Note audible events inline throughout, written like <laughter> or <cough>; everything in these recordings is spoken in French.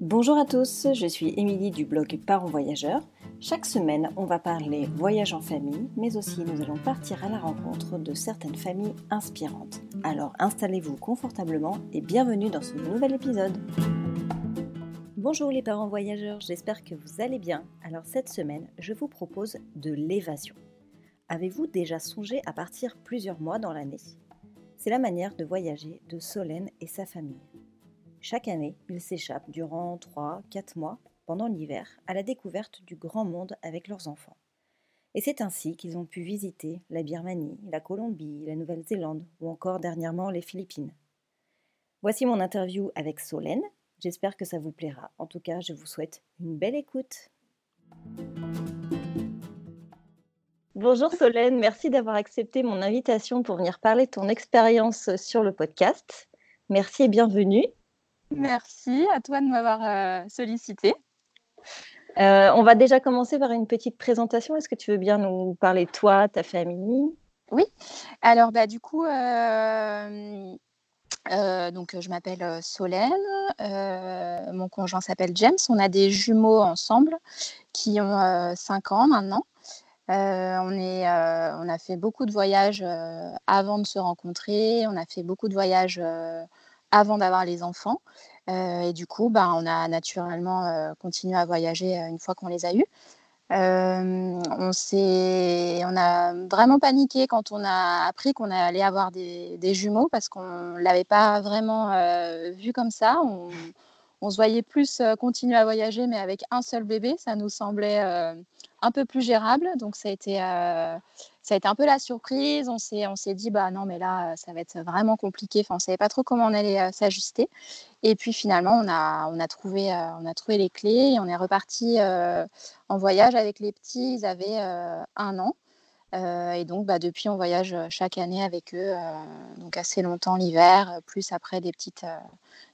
Bonjour à tous, je suis Émilie du blog Parents Voyageurs. Chaque semaine, on va parler voyage en famille, mais aussi nous allons partir à la rencontre de certaines familles inspirantes. Alors installez-vous confortablement et bienvenue dans ce nouvel épisode. Bonjour les parents voyageurs, j'espère que vous allez bien. Alors cette semaine, je vous propose de l'évasion. Avez-vous déjà songé à partir plusieurs mois dans l'année? C'est la manière de voyager de Solène et sa famille. Chaque année, ils s'échappent durant 3-4 mois pendant l'hiver à la découverte du grand monde avec leurs enfants. Et c'est ainsi qu'ils ont pu visiter la Birmanie, la Colombie, la Nouvelle-Zélande ou encore dernièrement les Philippines. Voici mon interview avec Solène. J'espère que ça vous plaira. En tout cas, je vous souhaite une belle écoute. Bonjour Solène, merci d'avoir accepté mon invitation pour venir parler de ton expérience sur le podcast. Merci et bienvenue. Merci à toi de m'avoir euh, sollicité. Euh, on va déjà commencer par une petite présentation. Est-ce que tu veux bien nous parler de toi, ta famille? Oui. Alors, bah, du coup, euh, donc, je m'appelle Solène. mon conjoint s'appelle James. On a des jumeaux ensemble qui ont 5 ans maintenant. on, est, on a fait beaucoup de voyages avant de se rencontrer. On a fait beaucoup de voyages avant d'avoir les enfants. Euh, et du coup, bah, on a naturellement euh, continué à voyager euh, une fois qu'on les a eus. on, on a vraiment paniqué quand on a appris qu'on allait avoir des, jumeaux parce qu'on ne l'avait pas vraiment vu comme ça. On, on, se voyait plus continuer à voyager, mais avec un seul bébé, ça nous semblait un peu plus gérable. Donc ça a été ça a été un peu la surprise. On s'est, on s'est dit, bah non, mais là, ça va être vraiment compliqué. Enfin, on ne savait pas trop comment on allait euh, s'ajuster. Et puis finalement, on a, on, a trouvé, euh, on a trouvé les clés et on est reparti euh, en voyage avec les petits. Ils avaient un an. et donc, bah, depuis, on voyage chaque année avec eux, donc assez longtemps l'hiver, plus après des petites,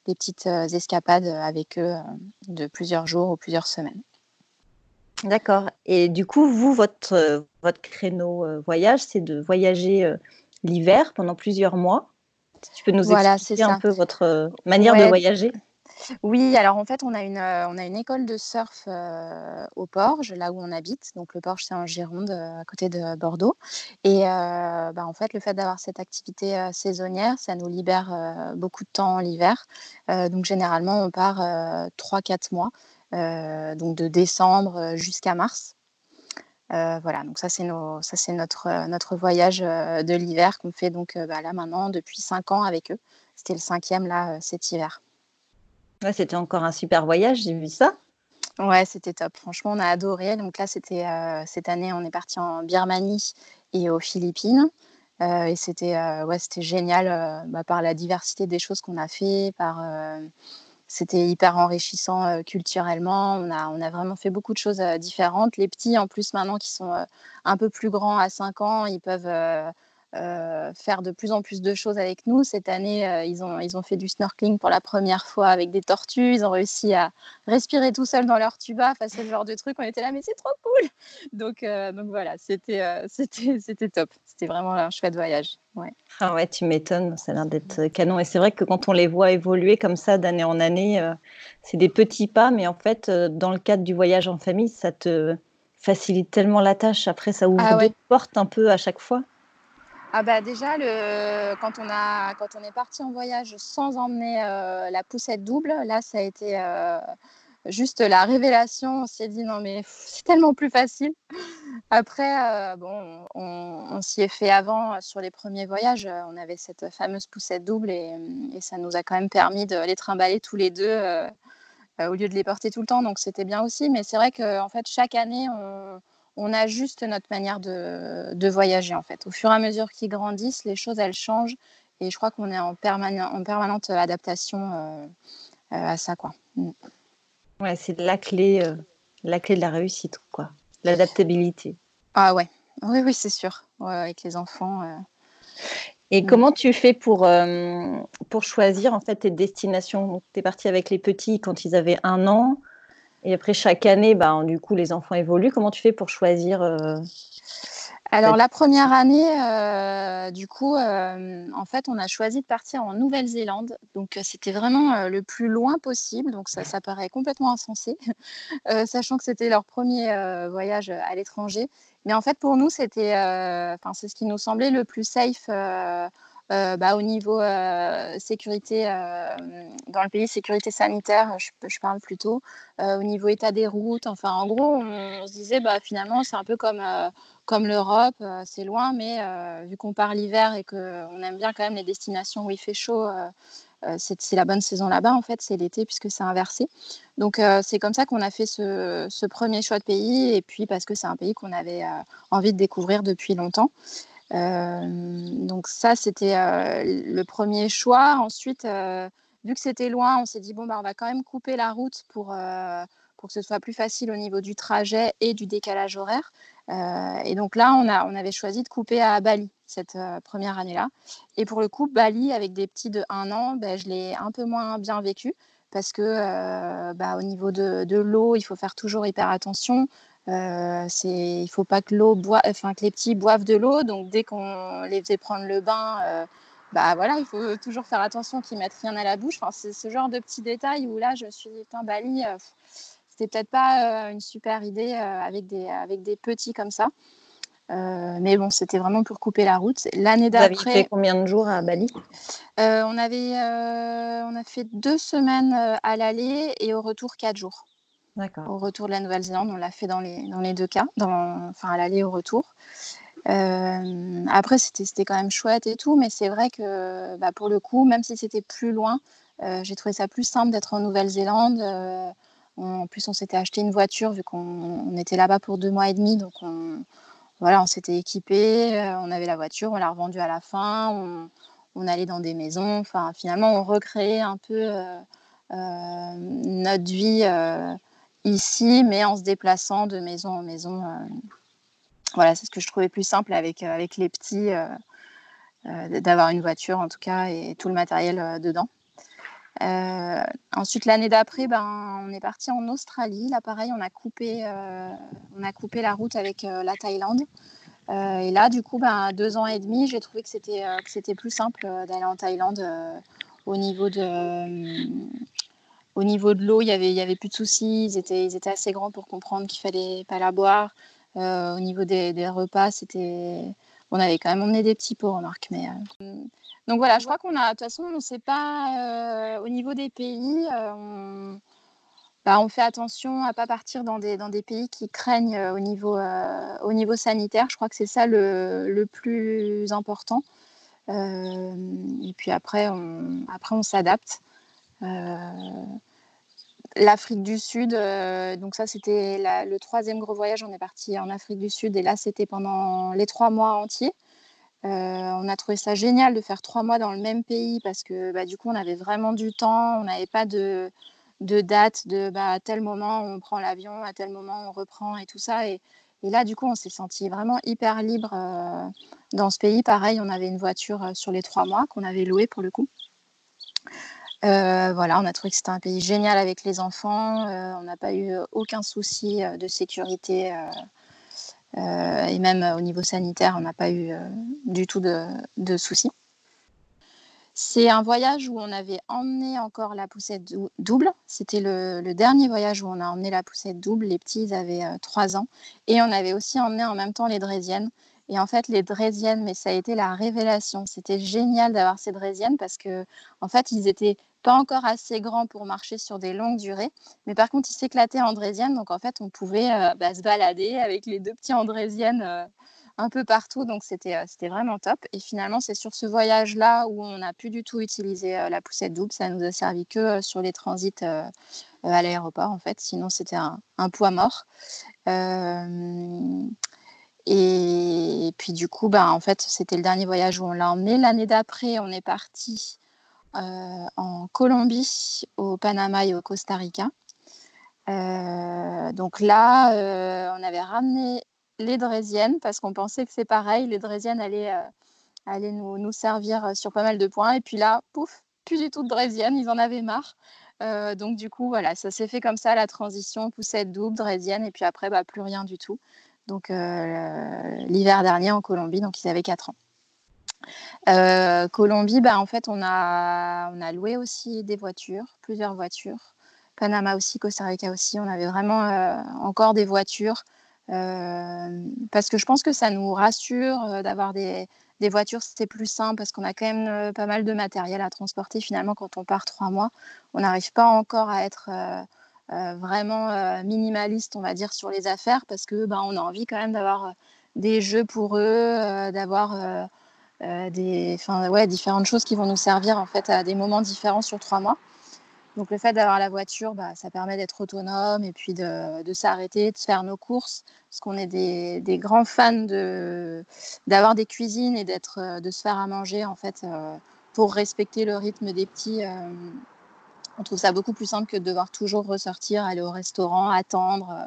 des petites escapades avec eux de plusieurs jours ou plusieurs semaines. D'accord. Et du coup, vous, votre, euh, votre créneau euh, voyage, c'est de voyager euh, l'hiver pendant plusieurs mois. tu peux nous voilà, expliquer un peu votre manière de voyager oui, alors en fait, on a une, on a une école de surf au Porge, là où on habite. Donc le Porge, c'est en Gironde, à côté de Bordeaux. Et bah, en fait, le fait d'avoir cette activité saisonnière, ça nous libère beaucoup de temps l'hiver. donc généralement, on part 3-4 mois. Euh, donc de décembre euh, jusqu'à mars. Euh, voilà, donc ça c'est notre, notre voyage de l'hiver qu'on fait donc bah, là maintenant depuis cinq ans avec eux. C'était le cinquième là cet hiver. Ouais, c'était encore un super voyage, j'ai vu ça. Ouais, c'était top. Franchement, on a adoré. Donc là, c'était cette année, on est parti en Birmanie et aux Philippines. et c'était ouais, c'était génial bah, par la diversité des choses qu'on a fait, par c'était hyper enrichissant euh, culturellement. On a, on a vraiment fait beaucoup de choses euh, différentes. Les petits, en plus, maintenant qui sont euh, un peu plus grands à 5 ans, ils peuvent faire de plus en plus de choses avec nous. Cette année, ils, ont, ils ont fait du snorkeling pour la première fois avec des tortues. Ils ont réussi à respirer tout seuls dans leur tuba. Enfin, c'est le genre de truc, on était là, mais c'est trop cool. Donc, donc voilà, <laughs> c'était, c'était, top. C'était vraiment un chouette voyage. Ouais. Ah ouais, tu m'étonnes, ça a l'air d'être canon. Et c'est vrai que quand on les voit évoluer comme ça d'année en année, euh, c'est des petits pas, mais en fait, euh, dans le cadre du voyage en famille, ça te facilite tellement la tâche. Après, ça ouvre ah des portes un peu à chaque fois. Ah bah déjà, le... quand, on a... quand on est parti en voyage sans emmener euh, la poussette double, là, ça a été juste la révélation. On s'est dit non mais c'est tellement plus facile. Après, euh, bon, on, s'y est fait avant euh, sur les premiers voyages. Euh, on avait cette fameuse poussette double et, ça nous a quand même permis de les trimballer tous les deux au lieu de les porter tout le temps. Donc c'était bien aussi. Mais c'est vrai qu'en fait, chaque année, on, ajuste notre manière de, voyager. En fait, au fur et à mesure qu'ils grandissent, les choses elles changent. Et je crois qu'on est en, en permanente adaptation à ça, quoi. Mm. Ouais, c'est la clé, la clé de la réussite, quoi. L'adaptabilité. Ah ouais, oui, oui, c'est sûr. avec les enfants. Euh. Et mm. comment tu fais pour, euh, pour choisir en fait tes destinations? Tu es parti avec les petits quand ils avaient un an. Et après, chaque année, bah, du coup, les enfants évoluent. Comment tu fais pour choisir euh? Alors la première année, euh, du coup, euh, en fait, on a choisi de partir en Nouvelle-Zélande. Donc c'était vraiment le plus loin possible. Donc ça, ça paraît complètement insensé, <laughs> sachant que c'était leur premier voyage à l'étranger. Mais en fait, pour nous, c'était, enfin, c'est ce qui nous semblait le plus safe bah, au niveau euh, sécurité euh, dans le pays, sécurité sanitaire, je, parle plutôt, au niveau état des routes. Enfin, en gros, on, se disait bah, finalement, c'est un peu comme, comme l'Europe, c'est loin, mais vu qu'on part l'hiver et qu'on aime bien quand même les destinations où il fait chaud, c'est la bonne saison là-bas, en fait, c'est l'été puisque c'est inversé. Donc, c'est comme ça qu'on a fait ce, premier choix de pays, et puis parce que c'est un pays qu'on avait envie de découvrir depuis longtemps. Euh, donc ça, c'était euh, le premier choix. Ensuite, euh, vu que c'était loin, on s'est dit, bon, bah, on va quand même couper la route pour, pour que ce soit plus facile au niveau du trajet et du décalage horaire. et donc là, on, a, on avait choisi de couper à Bali cette première année-là. Et pour le coup, Bali, avec des petits de 1 an, ben, je l'ai un peu moins bien vécu parce que bah, au niveau de, de l'eau, il faut faire toujours hyper attention. Euh, il faut pas que l'eau enfin que les petits boivent de l'eau. Donc dès qu'on les faisait prendre le bain, euh, bah voilà, il faut toujours faire attention qu'ils mettent rien à la bouche. Enfin, c'est ce genre de petits détails où là, je me suis dit, Bali, euh, c'était peut-être pas une super idée avec des avec des petits comme ça. mais bon, c'était vraiment pour couper la route. L'année d'après. Vous avez fait combien de jours à Bali? On avait, on a fait deux semaines à l'aller et au retour quatre jours au retour de la Nouvelle-Zélande. On l'a fait dans les, dans les deux cas, enfin à l'aller et au retour. Euh, après, c'était quand même chouette et tout, mais c'est vrai que bah, pour le coup, même si c'était plus loin, euh, j'ai trouvé ça plus simple d'être en Nouvelle-Zélande. Euh, en plus, on s'était acheté une voiture vu qu'on était là-bas pour deux mois et demi, donc on, s'était équipé, on avait la voiture, on l'a revendue à la fin, on, allait dans des maisons. Finalement, on recréait un peu notre vie ici, mais en se déplaçant de maison en maison. Euh, voilà, c'est ce que je trouvais plus simple avec, euh, avec les petits, euh, d'avoir une voiture en tout cas et tout le matériel dedans. ensuite, l'année d'après, ben, on est parti en Australie. Là, pareil, on a coupé, on a coupé la route avec la Thaïlande. et là, du coup, ben, deux ans et demi, j'ai trouvé que c'était, que c'était plus simple d'aller en Thaïlande au niveau de, au niveau de l'eau, il y avait plus de soucis. Ils étaient, assez grands pour comprendre qu'il fallait pas la boire. Euh, au niveau des, repas, c'était, on avait quand même emmené des petits pots, remarque. Mais euh, donc voilà, je crois qu'on a, de toute façon, on ne sait pas. Euh, au niveau des pays, on, bah, on, fait attention à pas partir dans des, pays qui craignent au niveau, au niveau sanitaire. Je crois que c'est ça le, plus important. et puis après, on s'adapte. L'Afrique du Sud, euh, donc ça c'était le troisième gros voyage, on est parti en Afrique du Sud et là c'était pendant les trois mois entiers. Euh, on a trouvé ça génial de faire trois mois dans le même pays parce que bah, du coup on avait vraiment du temps, on n'avait pas de, date de bah, à tel moment on prend l'avion, à tel moment on reprend et tout ça. Et, là du coup on s'est senti vraiment hyper libre euh, dans ce pays. Pareil, on avait une voiture sur les trois mois qu'on avait louée pour le coup. Euh, voilà, on a trouvé que c'était un pays génial avec les enfants. Euh, on n'a pas eu aucun souci euh, de sécurité. et même au niveau sanitaire, on n'a pas eu du tout de, soucis. C'est un voyage où on avait emmené encore la poussette double. C'était le, dernier voyage où on a emmené la poussette double. Les petits, avaient 3 ans. Et on avait aussi emmené en même temps les Drésiennes. Et en fait, les Drésiennes, mais ça a été la révélation. C'était génial d'avoir ces Drésiennes parce que, en fait, ils étaient pas encore assez grands pour marcher sur des longues durées, mais par contre, ils s'éclataient en Drésienne. Donc, en fait, on pouvait euh, bah, se balader avec les deux petits Andrésiennes euh, un peu partout. Donc, c'était euh, c'était vraiment top. Et finalement, c'est sur ce voyage-là où on n'a plus du tout utilisé la poussette double. Ça nous a servi que sur les transits à l'aéroport, en fait. Sinon, c'était un, poids mort. Et puis du coup, bah, en fait, c'était le dernier voyage où on l'a emmené. L'année d'après, on est parti euh, en Colombie, au Panama et au Costa Rica. Euh, donc là, euh, on avait ramené les Drésiennes parce qu'on pensait que c'est pareil, les Drésiennes allaient, allaient nous, nous, servir sur pas mal de points. Et puis là, pouf, plus du tout de Drésiennes, ils en avaient marre. donc du coup, voilà, ça s'est fait comme ça, la transition poussette double, Drésienne, et puis après, bah, plus rien du tout. Donc l'hiver dernier en Colombie, donc ils avaient 4 ans. Colombie, bah, en fait, on a, on a loué aussi des voitures, plusieurs voitures. Panama aussi, Costa Rica aussi, on avait vraiment encore des voitures. parce que je pense que ça nous rassure d'avoir des, des voitures, c'est plus simple parce qu'on a quand même euh, pas mal de matériel à transporter. Finalement, quand on part trois mois, on n'arrive pas encore à être euh, euh, vraiment minimaliste, on va dire, sur les affaires parce que ben, on a envie quand même d'avoir des jeux pour eux, d'avoir des, ouais, différentes choses qui vont nous servir en fait à des moments différents sur trois mois. Donc le fait d'avoir la voiture, bah, ça permet d'être autonome et puis de, de s'arrêter, de faire nos courses, parce qu'on est des, des, grands fans de, d'avoir des cuisines et euh, de se faire à manger en fait euh, pour respecter le rythme des petits. Euh, on trouve ça beaucoup plus simple que de devoir toujours ressortir, aller au restaurant, attendre,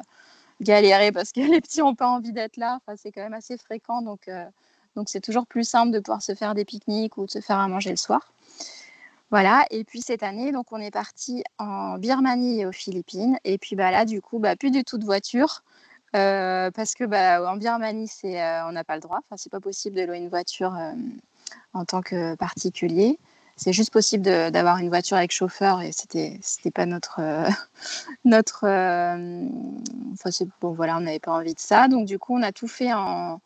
galérer parce que <laughs> les petits n'ont pas envie d'être là. C'est quand même assez fréquent, donc donc c'est toujours plus simple de pouvoir se faire des pique-niques ou de se faire à manger le soir. Voilà, et puis cette année, donc on est parti en Birmanie et aux Philippines. Et puis bah, là, du coup, bah, plus du tout de voiture. Euh, parce que bah, en Birmanie, c'est, euh, on n'a pas le droit. Enfin, c'est pas possible de louer une voiture euh, en tant que particulier. C'est juste possible d'avoir une voiture avec chauffeur et c'était c'était pas notre <laughs> notre. enfin, bon voilà, on n'avait pas envie de ça. Donc du coup, on a tout fait en,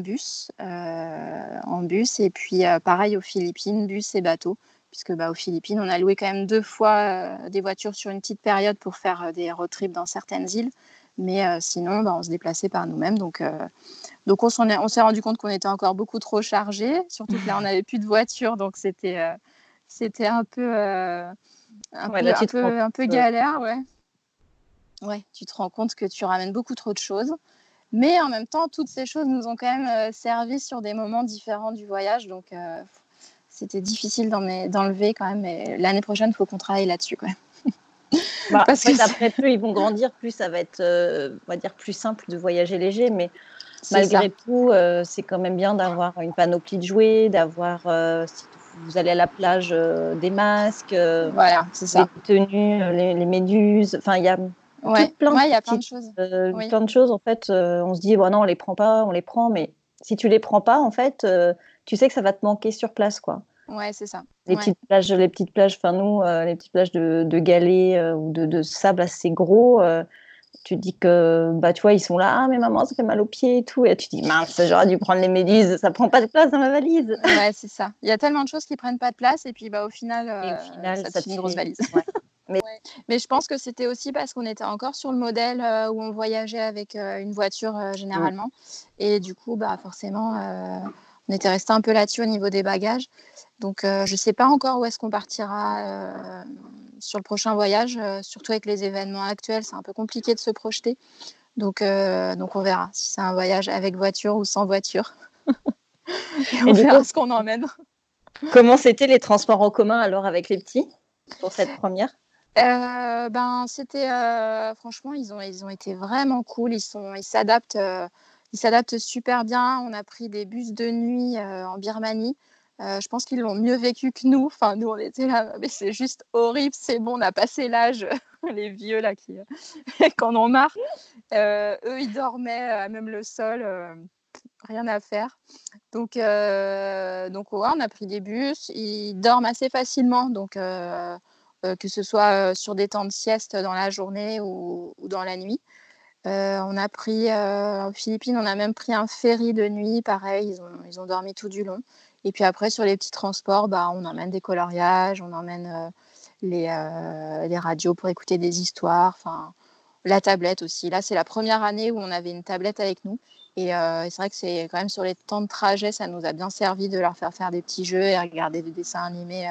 bus, en bus et puis pareil aux Philippines, bus et bateau puisque bah, aux Philippines, on a loué quand même deux fois euh, des voitures sur une petite période pour faire euh, des road trips dans certaines îles. Mais euh, sinon, bah, on se déplaçait par nous-mêmes. Donc, donc on s'est rendu compte qu'on était encore beaucoup trop chargé. Surtout que là, on <laughs> n'avait plus de voiture. Donc, c'était c'était un peu, un, peu, un, peu, galère. Ouais. ouais, tu te rends compte que tu ramènes beaucoup trop de choses. Mais en même temps, toutes ces choses nous ont quand même servi sur des moments différents du voyage. Donc, c'était difficile d'enlever quand même. Mais l'année prochaine, il faut qu'on travaille là-dessus. Bah, <laughs> Parce que après, plus ils vont grandir, plus ça va être, euh, on va dire, plus simple de voyager léger. Mais malgré tout, euh, c'est quand même bien d'avoir une panoplie de jouets, d'avoir, euh, si vous allez à la plage, des masques, voilà, ça. les tenues, les, méduses. Enfin, il y a plein, y a plein de choses. Plein de choses. En fait, on se dit, bon, non, on les prend pas, on les prend, mais si tu les prends pas, en fait, tu sais que ça va te manquer sur place, quoi. Ouais, c'est ça. Les petites plages, les petites plages, enfin nous, euh, les petites plages de, de galets euh, ou de, de, sable assez gros, euh, tu dis que, bah, tu vois, ils sont là, ah, mais maman, ça fait mal aux pieds et tout. Et tu dis, mince, j'aurais dû prendre les méduses, ça prend pas de place dans ma valise. Ouais, c'est ça. Il y a tellement de choses qui prennent pas de place et puis, bah, au final, au final ça, te fait une grosse valise. <laughs> Mais... mais... je pense que c'était aussi parce qu'on était encore sur le modèle où on voyageait avec une voiture généralement. Et du coup, bah, forcément, on était resté un peu là-dessus au niveau des bagages. Donc, euh, je ne sais pas encore où est-ce qu'on partira euh, sur le prochain voyage, euh, surtout avec les événements actuels, c'est un peu compliqué de se projeter. Donc, donc on verra si c'est un voyage avec voiture ou sans voiture. <laughs> Et on verra ce qu'on emmène. Comment c'était les transports en commun alors avec les petits pour cette première? Ben, c'était franchement, ils ont, ils ont été vraiment cool. Ils sont, ils s'adaptent, ils s'adaptent super bien. On a pris des bus de nuit en Birmanie. Euh, je pense qu'ils l'ont mieux vécu que nous. Enfin, nous, on était là, mais c'est juste horrible, c'est bon, on a passé l'âge, <laughs> les vieux là <laughs> qui, en ont marre. Euh, eux, ils dormaient même le sol, euh, rien à faire. Donc, donc on a pris des bus, ils dorment assez facilement, donc que ce soit sur des temps de sieste dans la journée ou, ou dans la nuit. On a pris, aux Philippines, on a même pris un ferry de nuit, pareil, ils ont, ils ont dormi tout du long. Et puis après, sur les petits transports, bah, on emmène des coloriages, on emmène euh, les, euh, les, radios pour écouter des histoires, la tablette aussi. Là, c'est la première année où on avait une tablette avec nous. Et euh, c'est vrai que c'est quand même sur les temps de trajet, ça nous a bien servi de leur faire faire des petits jeux et regarder des dessins animés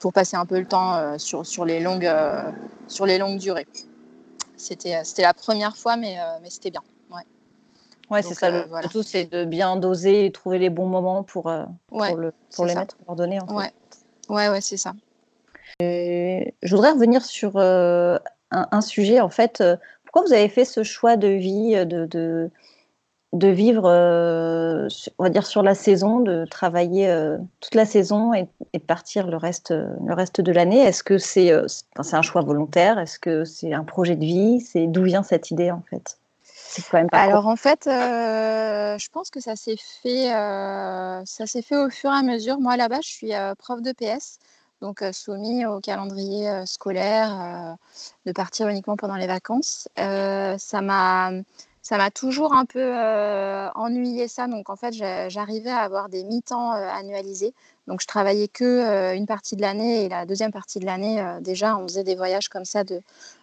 pour passer un peu le temps sur, sur, les longues, sur les longues durées. C'était la première fois, mais, mais c'était bien. Ouais, c'est ça. le, euh, tout, c'est de bien doser et trouver les bons moments pour, euh, pour, le, pour les mettre ordonnés. En ouais. ouais, ouais, c'est ça. je voudrais revenir sur euh, un, sujet. En fait, pourquoi vous avez fait ce choix de vie, de, de, de vivre, on va dire, sur la saison, de travailler toute la saison et, et, de partir le reste, le reste de l'année. Est-ce que c'est c'est un choix volontaire? Est-ce que c'est un projet de vie? C'est D'où vient cette idée, en fait? C'est quand même pas Alors en fait, je pense que ça s'est fait, ça s'est fait au fur et à mesure. Moi là-bas, je suis prof de PS donc soumis au calendrier scolaire de partir uniquement pendant les vacances. ça m'a ça m'a toujours un peu ennuyé ça. Donc en fait, j'arrivais à avoir des mi-temps annualisés. Donc je travaillais que une partie de l'année et la deuxième partie de l'année, déjà, on faisait des voyages comme ça de,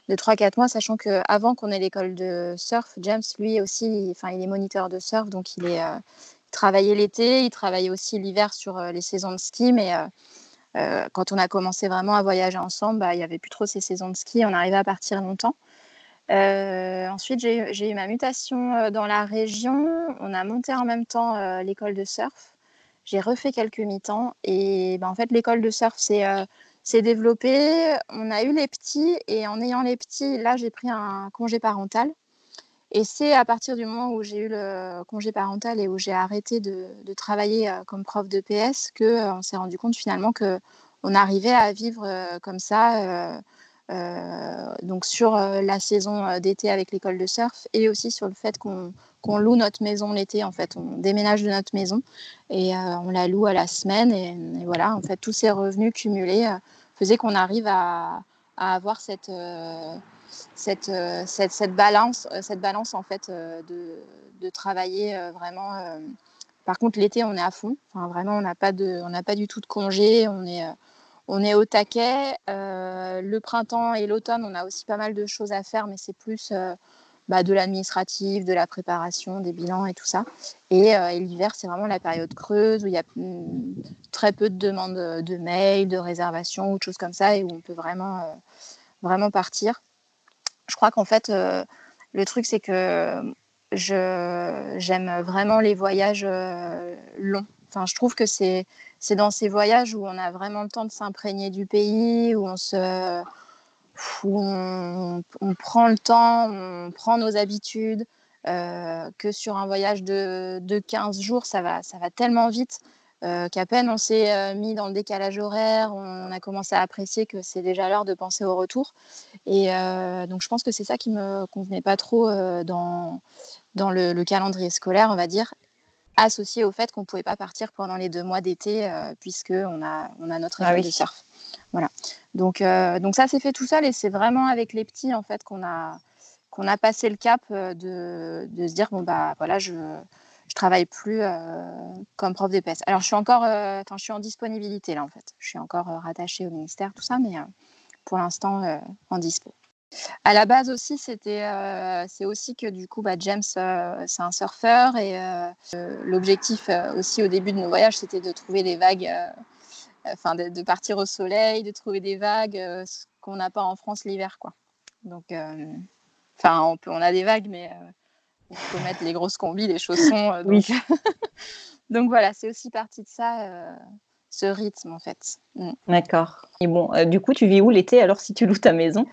de 3-4 mois, sachant qu'avant qu'on ait l'école de surf, James, lui aussi, il est moniteur de surf, donc il, est, il travaillait l'été, il travaillait aussi l'hiver sur les saisons de ski, mais euh, quand on a commencé vraiment à voyager ensemble, bah, il n'y avait plus trop ces saisons de ski, on arrivait à partir longtemps. Euh, ensuite, j'ai eu ma mutation euh, dans la région. On a monté en même temps l'école de surf. J'ai refait quelques mi-temps. Et bah, en fait, l'école de surf s'est développée. On a eu les petits. Et en ayant les petits, là, j'ai pris un congé parental. Et c'est à partir du moment où j'ai eu le congé parental et où j'ai arrêté de, travailler euh, comme prof de PS que euh, on s'est rendu compte finalement que on arrivait à vivre euh, comme ça, donc sur la saison d'été avec l'école de surf et aussi sur le fait qu'on loue notre maison l'été. En fait, on déménage de notre maison et on la loue à la semaine. Et, voilà, en fait, tous ces revenus cumulés faisaient qu'on arrive à, avoir cette cette, euh, cette, balance, euh, cette balance en fait euh, de, travailler vraiment. Par contre, l'été, on est à fond. Vraiment, on n'a pas, de, on pas du tout de congé. On est, on est au taquet. le printemps et l'automne, on a aussi pas mal de choses à faire, mais c'est plus bah, de l'administratif, de la préparation, des bilans et tout ça. Et, et l'hiver, c'est vraiment la période creuse où il y a mm, très peu de demandes de mails, de réservations ou de choses comme ça, et où on peut vraiment, vraiment partir je crois qu'en fait, euh, le truc, c'est que j'aime vraiment les voyages euh, longs. Enfin, je trouve que c'est dans ces voyages où on a vraiment le temps de s'imprégner du pays, où on se où on, prend le temps, on prend nos habitudes, euh, que sur un voyage de, de, 15 jours, ça va, ça va tellement vite. Euh, qu'à peine on s'est euh, mis dans le décalage horaire, on a commencé à apprécier que c'est déjà l'heure de penser au retour. Et donc je pense que c'est ça qui me convenait pas trop dans, dans le, calendrier scolaire, on va dire, associé au fait qu'on ne pouvait pas partir pendant les deux mois d'été puisque on a, on a notre ah école de surf. Voilà. Donc, donc ça s'est fait tout seul et c'est vraiment avec les petits en fait qu'on a, qu'on a passé le cap de, de se dire bon bah voilà je je travaille plus euh, comme prof d'EPS. Alors, je suis encore, euh, je suis en disponibilité là en fait. Je suis encore euh, rattachée au ministère, tout ça, mais pour l'instant en dispo. À la base aussi, c'était, c'est aussi que du coup, bah, James, c'est un surfeur et l'objectif aussi au début de nos voyages, c'était de trouver des vagues, enfin de, partir au soleil, de trouver des vagues, ce qu'on n'a pas en France l'hiver, quoi. Donc, enfin, on, on a des vagues, mais il faut mettre les grosses combis, les chaussons. Euh, donc... <laughs> donc voilà, c'est aussi partie de ça, euh, ce rythme en fait. Mm. D'accord. Et bon, euh, du coup, tu vis où l'été alors si tu loues ta maison?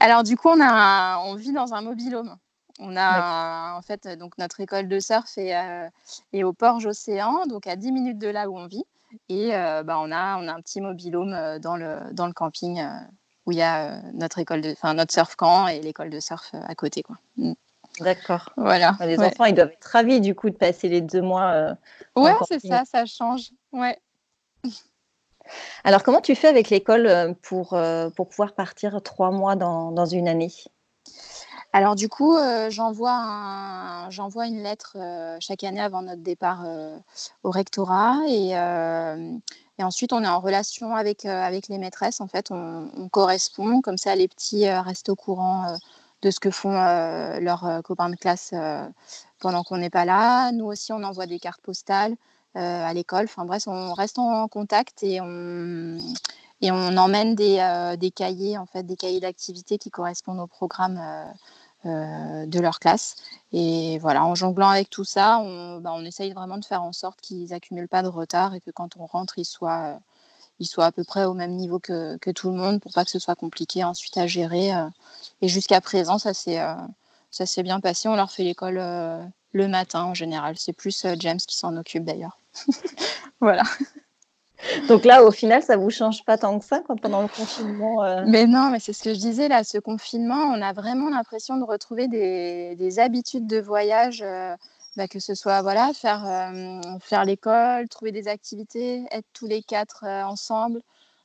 Alors du coup, on, a on vit dans un mobilhome. On a en fait donc notre école de surf est, est au Porge Océan, donc à 10 minutes de là où on vit. Et bah, on, a, on a un petit mobilhome dans le, dans le camping où il y a notre école de, enfin notre surf camp et l'école de surf à côté. Quoi. Mm. D'accord. Voilà. Les enfants, ils doivent être ravis du coup de passer les deux mois. Euh, ouais, c'est ça, ça change. Ouais. Alors, comment tu fais avec l'école euh, pour, euh, pour pouvoir partir trois mois dans, dans une année? Alors du coup, j'envoie un, une lettre chaque année avant notre départ au rectorat et, et, ensuite on est en relation avec, avec les maîtresses. En fait, on, on correspond, comme ça les petits restent au courant de ce que font euh, leurs euh, copains de classe euh, pendant qu'on n'est pas là. Nous aussi, on envoie des cartes postales à l'école. Enfin bref, on reste en contact et on, emmène des, des cahiers, en fait, des cahiers d'activité qui correspondent au programme de leur classe. Et voilà, en jonglant avec tout ça, on, bah, on essaye vraiment de faire en sorte qu'ils n'accumulent pas de retard et que quand on rentre, ils soient, à peu près au même niveau que, tout le monde pour pas que ce soit compliqué ensuite à gérer. Et jusqu'à présent, ça s'est euh, bien passé. On leur fait l'école euh, le matin en général. C'est plus euh, James qui s'en occupe d'ailleurs. <laughs> voilà. Donc là, au final, ça vous change pas tant que ça pendant le confinement euh? Mais non, mais c'est ce que je disais là, ce confinement, on a vraiment l'impression de retrouver des, habitudes de voyage, euh, bah, que ce soit voilà, faire, euh, faire l'école, trouver des activités, être tous les quatre ensemble.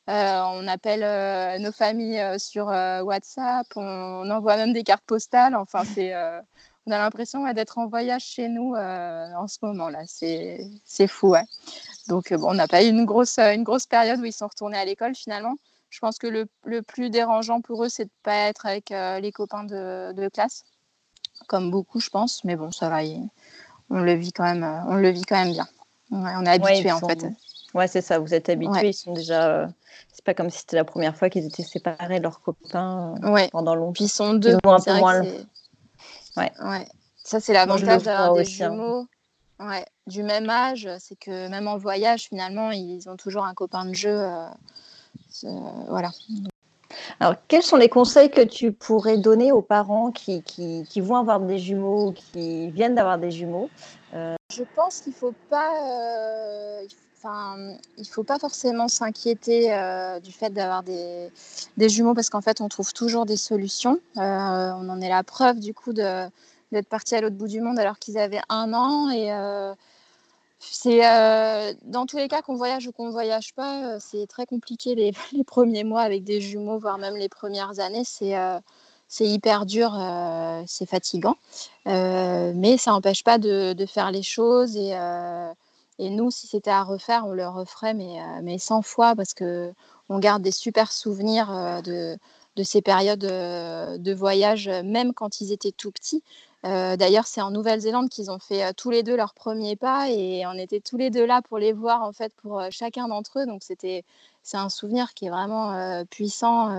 on appelle nos familles sur WhatsApp, on, envoie même des cartes postales. Enfin, c'est, on a l'impression d'être en voyage chez nous en ce moment là. C'est, fou, ouais. Donc, euh, bon, on n'a pas eu une grosse, euh, une grosse période où ils sont retournés à l'école finalement. Je pense que le, le, plus dérangeant pour eux, c'est de ne pas être avec euh, les copains de, de, classe, comme beaucoup, je pense. Mais bon, ça va, on, le vit quand même, on le vit quand même bien. on est habitué en fait. Ouais, c'est ça, vous êtes habitués. Ils sont déjà. C'est pas comme si c'était la première fois qu'ils étaient séparés de leurs copains pendant longtemps. Puis ils sont deux. Ils un peu moins. Ouais. ouais. Ça, c'est l'avantage d'avoir des hein. jumeaux. Ouais, du même âge, c'est que même en voyage, finalement, ils ont toujours un copain de jeu. Euh, voilà. Alors, quels sont les conseils que tu pourrais donner aux parents qui, qui, qui vont avoir des jumeaux, qui viennent d'avoir des jumeaux? Euh? Je pense qu'il ne faut pas. Euh, il faut pas forcément s'inquiéter du fait d'avoir des, jumeaux parce qu'en fait, on trouve toujours des solutions. on en est la preuve du coup d'être partis à l'autre bout du monde alors qu'ils avaient un an. Et euh, c'est euh, dans tous les cas qu'on voyage ou qu'on ne voyage pas, euh, c'est très compliqué <laughs> les, premiers mois avec des jumeaux, voire même les premières années. C'est c'est hyper dur, c'est fatigant, mais ça n'empêche pas de, de, faire les choses. Et, et nous, si c'était à refaire, on le referait, mais, mais 100 fois, parce que on garde des super souvenirs de, de ces périodes de voyage, même quand ils étaient tout petits. Euh, d'ailleurs, c'est en Nouvelle-Zélande qu'ils ont fait euh, tous les deux leurs premiers pas et on était tous les deux là pour les voir en fait pour euh, chacun d'entre eux. Donc c'est un souvenir qui est vraiment puissant.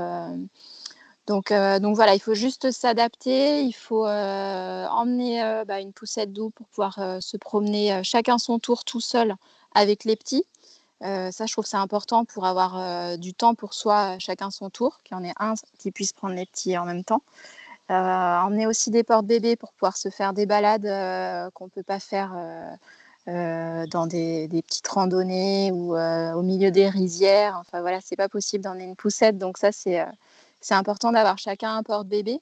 Donc, donc voilà, il faut juste s'adapter. Il faut emmener bah, une poussette d'eau pour pouvoir se promener chacun son tour tout seul avec les petits. ça, je trouve c'est important pour avoir du temps pour soi, chacun son tour, qu'il y en ait un qui puisse prendre les petits en même temps. Euh, emmener aussi des portes-bébés pour pouvoir se faire des balades euh, qu'on ne peut pas faire euh, dans des, petites randonnées ou au milieu des rizières. Enfin voilà, c'est pas possible d'emmener une poussette. Donc ça, c'est c'est important d'avoir chacun un porte-bébé.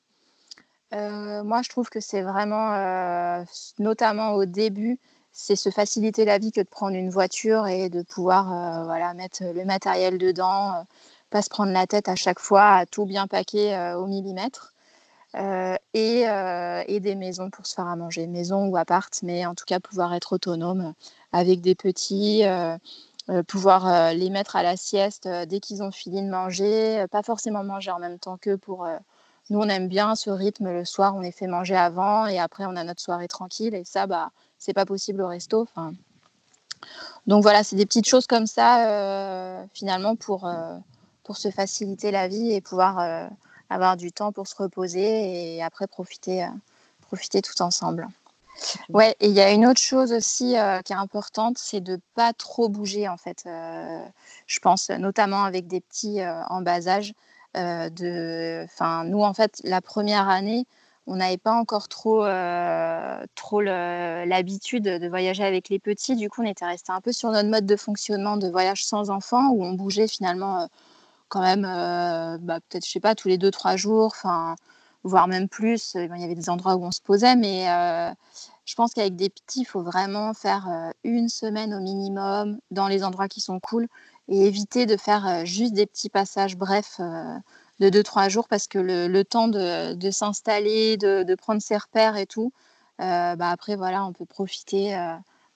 moi, je trouve que c'est vraiment, notamment au début, c'est se faciliter la vie que de prendre une voiture et de pouvoir voilà, mettre le matériel dedans, pas se prendre la tête à chaque fois à tout bien paquer au millimètre. Euh, euh, et, des maisons pour se faire à manger, maison ou appart, mais en tout cas pouvoir être autonome avec des petits, euh, pouvoir les mettre à la sieste dès qu'ils ont fini de manger, pas forcément manger en même temps qu'eux pour... nous, on aime bien ce rythme, le soir, on les fait manger avant et après, on a notre soirée tranquille et ça, bah, c'est pas possible au resto. Donc voilà, c'est des petites choses comme ça, finalement, pour, pour se faciliter la vie et pouvoir avoir du temps pour se reposer et après profiter, euh, profiter tout ensemble. Ouais, et il y a une autre chose aussi euh, qui est importante, c'est de pas trop bouger en fait. Euh, je pense notamment avec des petits en bas âge. de, enfin, nous en fait, la première année, on n'avait pas encore trop, trop l'habitude de voyager avec les petits. Du coup, on était resté un peu sur notre mode de fonctionnement de voyage sans enfants, où on bougeait finalement quand même, euh, bah, peut-être, je sais pas, tous les deux, trois jours, enfin, voire même plus. Il y avait des endroits où on se posait, mais euh, je pense qu'avec des petits, il faut vraiment faire euh, une semaine au minimum dans les endroits qui sont cool et éviter de faire juste des petits passages brefs de deux, trois jours parce que le, temps de, s'installer, de, prendre ses repères et tout, bah après, voilà, on peut profiter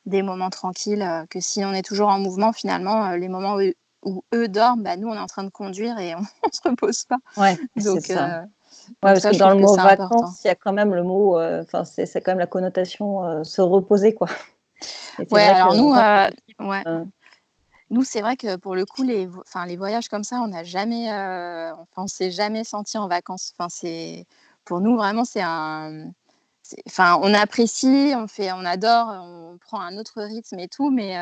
des moments tranquilles que si on est toujours en mouvement, finalement, les moments où, où eux dorment, bah, nous on est en train de conduire et <laughs> on, ne se repose pas. Ouais, donc, ça. Euh, parce que dans le mot vacances, il y a quand même le mot, euh, enfin c'est quand même la connotation euh, se reposer quoi. Ouais, alors nous, ouais. Nous, c'est vrai que pour le coup, les, enfin, les voyages comme ça, on n'a jamais, enfin, on s'est jamais senti en vacances. Enfin, c'est pour nous vraiment, c'est un, enfin, on apprécie, on fait, on adore, on prend un autre rythme et tout, mais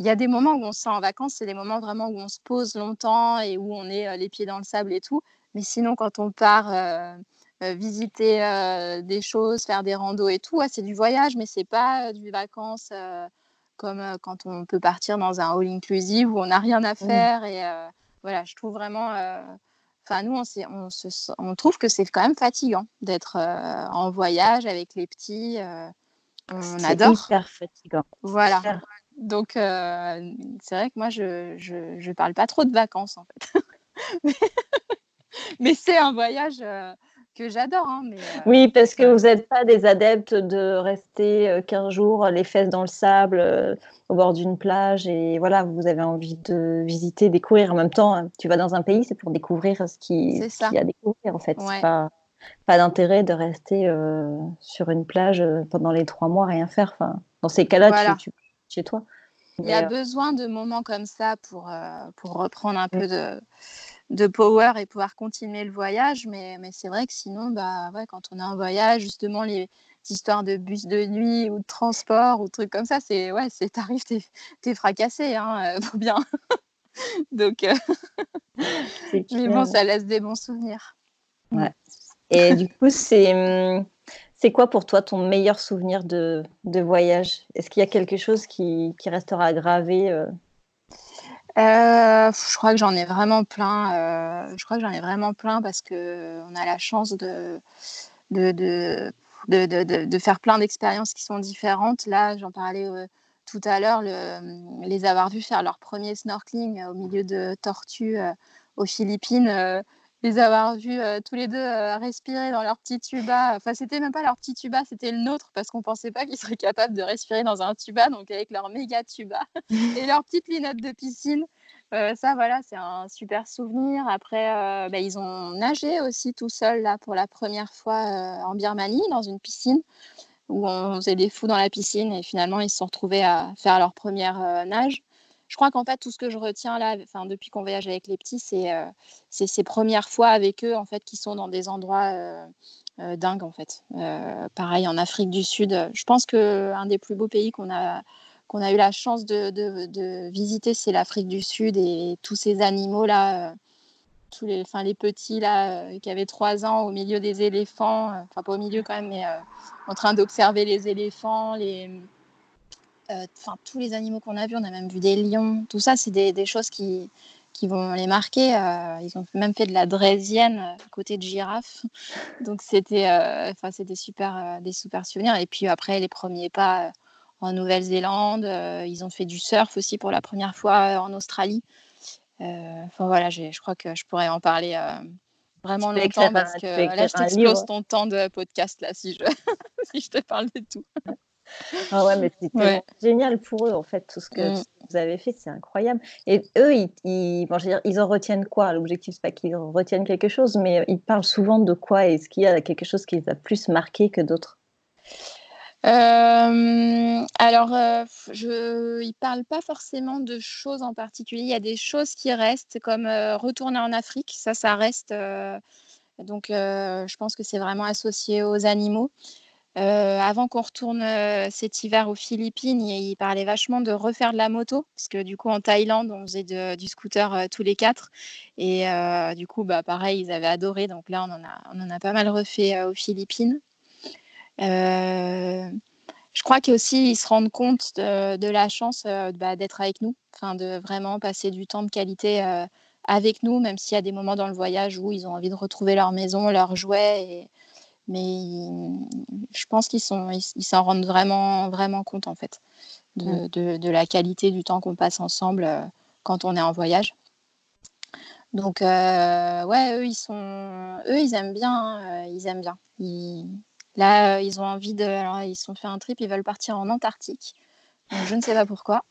il y a des moments où on se sent en vacances, c'est des moments vraiment où on se pose longtemps et où on est euh, les pieds dans le sable et tout. Mais sinon, quand on part euh, euh, visiter des choses, faire des randos et tout, c'est du voyage, mais c'est pas du vacances comme quand on peut partir dans un all inclusive où on n'a rien à faire. Et voilà, je trouve vraiment. Enfin, nous, on, on, se, on, trouve que c'est quand même fatigant d'être en voyage avec les petits. on adore. C'est hyper fatigant. Voilà. Donc, c'est vrai que moi, je ne parle pas trop de vacances, en fait. <laughs> mais, <laughs> c'est un voyage que j'adore. Hein, mais, oui, parce que vous n'êtes pas des adeptes de rester 15 jours les fesses dans le sable au bord d'une plage et voilà, vous avez envie de visiter, découvrir. En même temps, tu vas dans un pays, c'est pour découvrir ce qui, y a à découvrir en fait. Pas, pas d'intérêt de rester sur une plage pendant les trois mois, rien faire. Enfin, dans ces cas-là, tu, tu, chez toi. Il y a besoin de moments comme ça pour, pour reprendre un peu de de power et pouvoir continuer le voyage. Mais, mais c'est vrai que sinon, bah, ouais, quand on est en voyage, justement, les histoires de bus de nuit ou de transport ou trucs comme ça, c'est ouais, c'est <laughs> t'arrives, t'es, es fracassé, hein, euh, bien. <laughs> Donc, euh, <laughs> mais bon, ça laisse des bons souvenirs. Ouais. Et du coup, c'est hum, c'est quoi pour toi ton meilleur souvenir de, de voyage? Est-ce qu'il y a quelque chose qui, qui restera gravé euh, euh, je crois que j'en ai vraiment plein. Euh, je crois que j'en ai vraiment plein parce que on a la chance de, de, de, de, de faire plein d'expériences qui sont différentes. Là, j'en parlais euh, tout à l'heure, le, les avoir vus faire leur premier snorkeling au milieu de tortues aux Philippines les avoir vus tous les deux respirer dans leur petit tuba. Enfin, c'était même pas leur petit tuba, c'était le nôtre parce qu'on pensait pas qu'ils seraient capables de respirer dans un tuba, donc avec leur méga tuba <laughs> et leur petite lunette de piscine. ça, voilà, c'est un super souvenir. Après, bah, ils ont nagé aussi tout seuls là pour la première fois en Birmanie dans une piscine où on faisait des fous dans la piscine et finalement ils se sont retrouvés à faire leur première nage je crois qu'en fait, tout ce que je retiens là, enfin, depuis qu'on voyage avec les petits, c'est euh, ces premières fois avec eux en fait, qui sont dans des endroits euh, euh, dingues en fait. pareil en Afrique du Sud. Je pense qu'un des plus beaux pays qu'on a, a eu la chance de, visiter, c'est l'Afrique du Sud et tous ces animaux là. tous les, enfin, les petits là, qui avaient trois ans au milieu des éléphants, enfin pas au milieu quand même, mais en train d'observer les éléphants, les, enfin tous les animaux qu'on a vus, on a même vu des lions, tout ça, c'est des, choses qui, qui vont les marquer. Euh, ils ont même fait de la draisienne à côté de girafes. <laughs> Donc c'était euh, enfin c'était super, des super souvenirs. Et puis après, les premiers pas en Nouvelle-Zélande, ils ont fait du surf aussi pour la première fois en Australie. Enfin voilà, je crois que je pourrais en parler vraiment longtemps parce que là, je t'explose ton temps de podcast là si je, <laughs> si je te parle de tout. Ah ouais, mais c'était génial pour eux, en fait, tout ce que mm. vous avez fait, c'est incroyable. Et eux, ils, ils, dire, ils en retiennent quoi? L'objectif, c'est pas qu'ils en retiennent quelque chose, mais ils parlent souvent de quoi? Est-ce qu'il y a quelque chose qui les a plus marqués que d'autres? Euh, alors, euh, je, parlent pas forcément de choses en particulier. Il y a des choses qui restent, comme euh, retourner en Afrique. Ça, ça reste. donc, je pense que c'est vraiment associé aux animaux. Avant qu'on retourne cet hiver aux Philippines, il, parlait vachement de refaire de la moto, parce que du coup en Thaïlande, on faisait du scooter tous les quatre. Et du coup, bah, pareil, ils avaient adoré. Donc là, on en a, on en a pas mal refait aux Philippines. je crois qu'aussi, ils se rendent compte de, la chance bah, d'être avec nous, de vraiment passer du temps de qualité avec nous, même s'il y a des moments dans le voyage où ils ont envie de retrouver leur maison, leurs jouets. Et, mais je pense qu'ils s'en ils, rendent vraiment, vraiment compte en fait de, mm. de, la qualité du temps qu'on passe ensemble euh, quand on est en voyage. Donc euh, ouais, eux ils sont, eux ils aiment bien, hein, euh, ils aiment bien. là ils ont envie de, alors ils sont fait un trip, ils veulent partir en Antarctique. je ne sais pas pourquoi.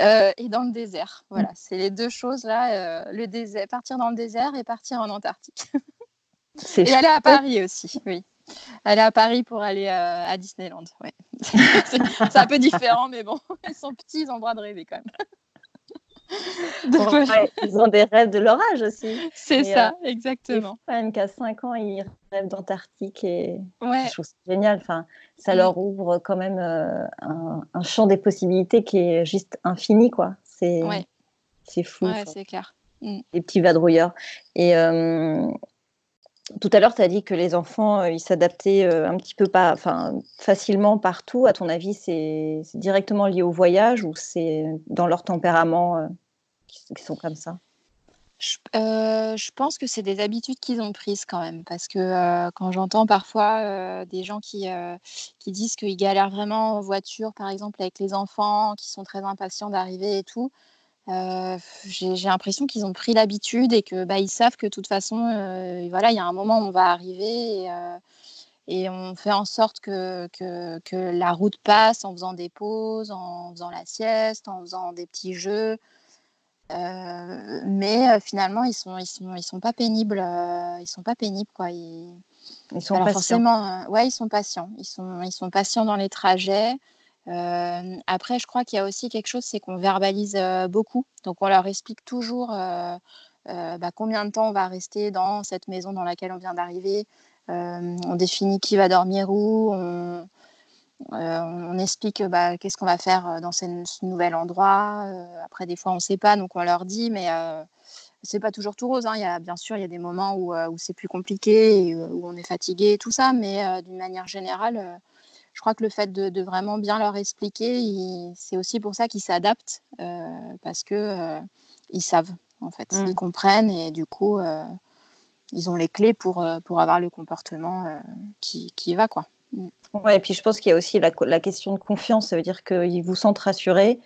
et dans le désert. Voilà, mm. c'est les deux choses là, le désert, partir dans le désert et partir en Antarctique. et aller à Paris aussi, oui. Est à Paris pour aller euh, à Disneyland. Ouais. <laughs> c'est un peu différent, mais bon, <laughs> ils sont petits, ils ont le droit de rêver quand même. <laughs> ils ont des rêves de leur âge aussi. C'est ça, euh, exactement. Même qu'à 5 ans, ils rêvent d'Antarctique et ouais. je trouve ça génial. Enfin, ça mm. leur ouvre quand même euh, un, champ des possibilités qui est juste infini, quoi. C'est ouais. fou. Ouais, c'est clair. Mm. Les petits vadrouilleurs. Et, Tout à l'heure, tu as dit que les enfants, ils s'adaptaient un petit peu pas, enfin, facilement partout. À ton avis, c'est directement lié au voyage ou c'est dans leur tempérament qui sont comme ça? Euh, je, pense que c'est des habitudes qu'ils ont prises quand même, parce que euh, quand j'entends parfois euh, des gens qui, qui disent qu'ils galèrent vraiment en voiture, par exemple avec les enfants, qui sont très impatients d'arriver et tout, j'ai l'impression qu'ils ont pris l'habitude et que bah, ils savent que de toute façon, voilà, il y a un moment où on va arriver et, et on fait en sorte que, que, que, la route passe en faisant des pauses, en faisant la sieste, en faisant des petits jeux. Euh, mais euh, finalement, ils sont, ils sont, ils sont pas pénibles. Euh, ils sont pas pénibles, quoi. Ils, ils sont patients. forcément, ouais, ils sont patients. Ils sont, ils sont patients dans les trajets. Après, je crois qu'il y a aussi quelque chose, c'est qu'on verbalise beaucoup. Donc, on leur explique toujours bah, combien de temps on va rester dans cette maison dans laquelle on vient d'arriver. on définit qui va dormir où. On, explique bah, qu'est-ce qu'on va faire dans ce, nouvel endroit. Après, des fois, on ne sait pas, donc on leur dit, mais c'est pas toujours tout rose. Hein. Il y a, bien sûr, il y a des moments où, c'est plus compliqué, où on est fatigué et tout ça, mais d'une manière générale, crois que le fait de, vraiment bien leur expliquer, c'est aussi pour ça qu'ils s'adaptent, parce que ils savent, en fait, mmh. ils comprennent et du coup, ils ont les clés pour, pour avoir le comportement qui, qui va, quoi. Mm. Ouais, et puis je pense qu'il y a aussi la, la, question de confiance. Ça veut dire qu'ils vous sentent rassurés.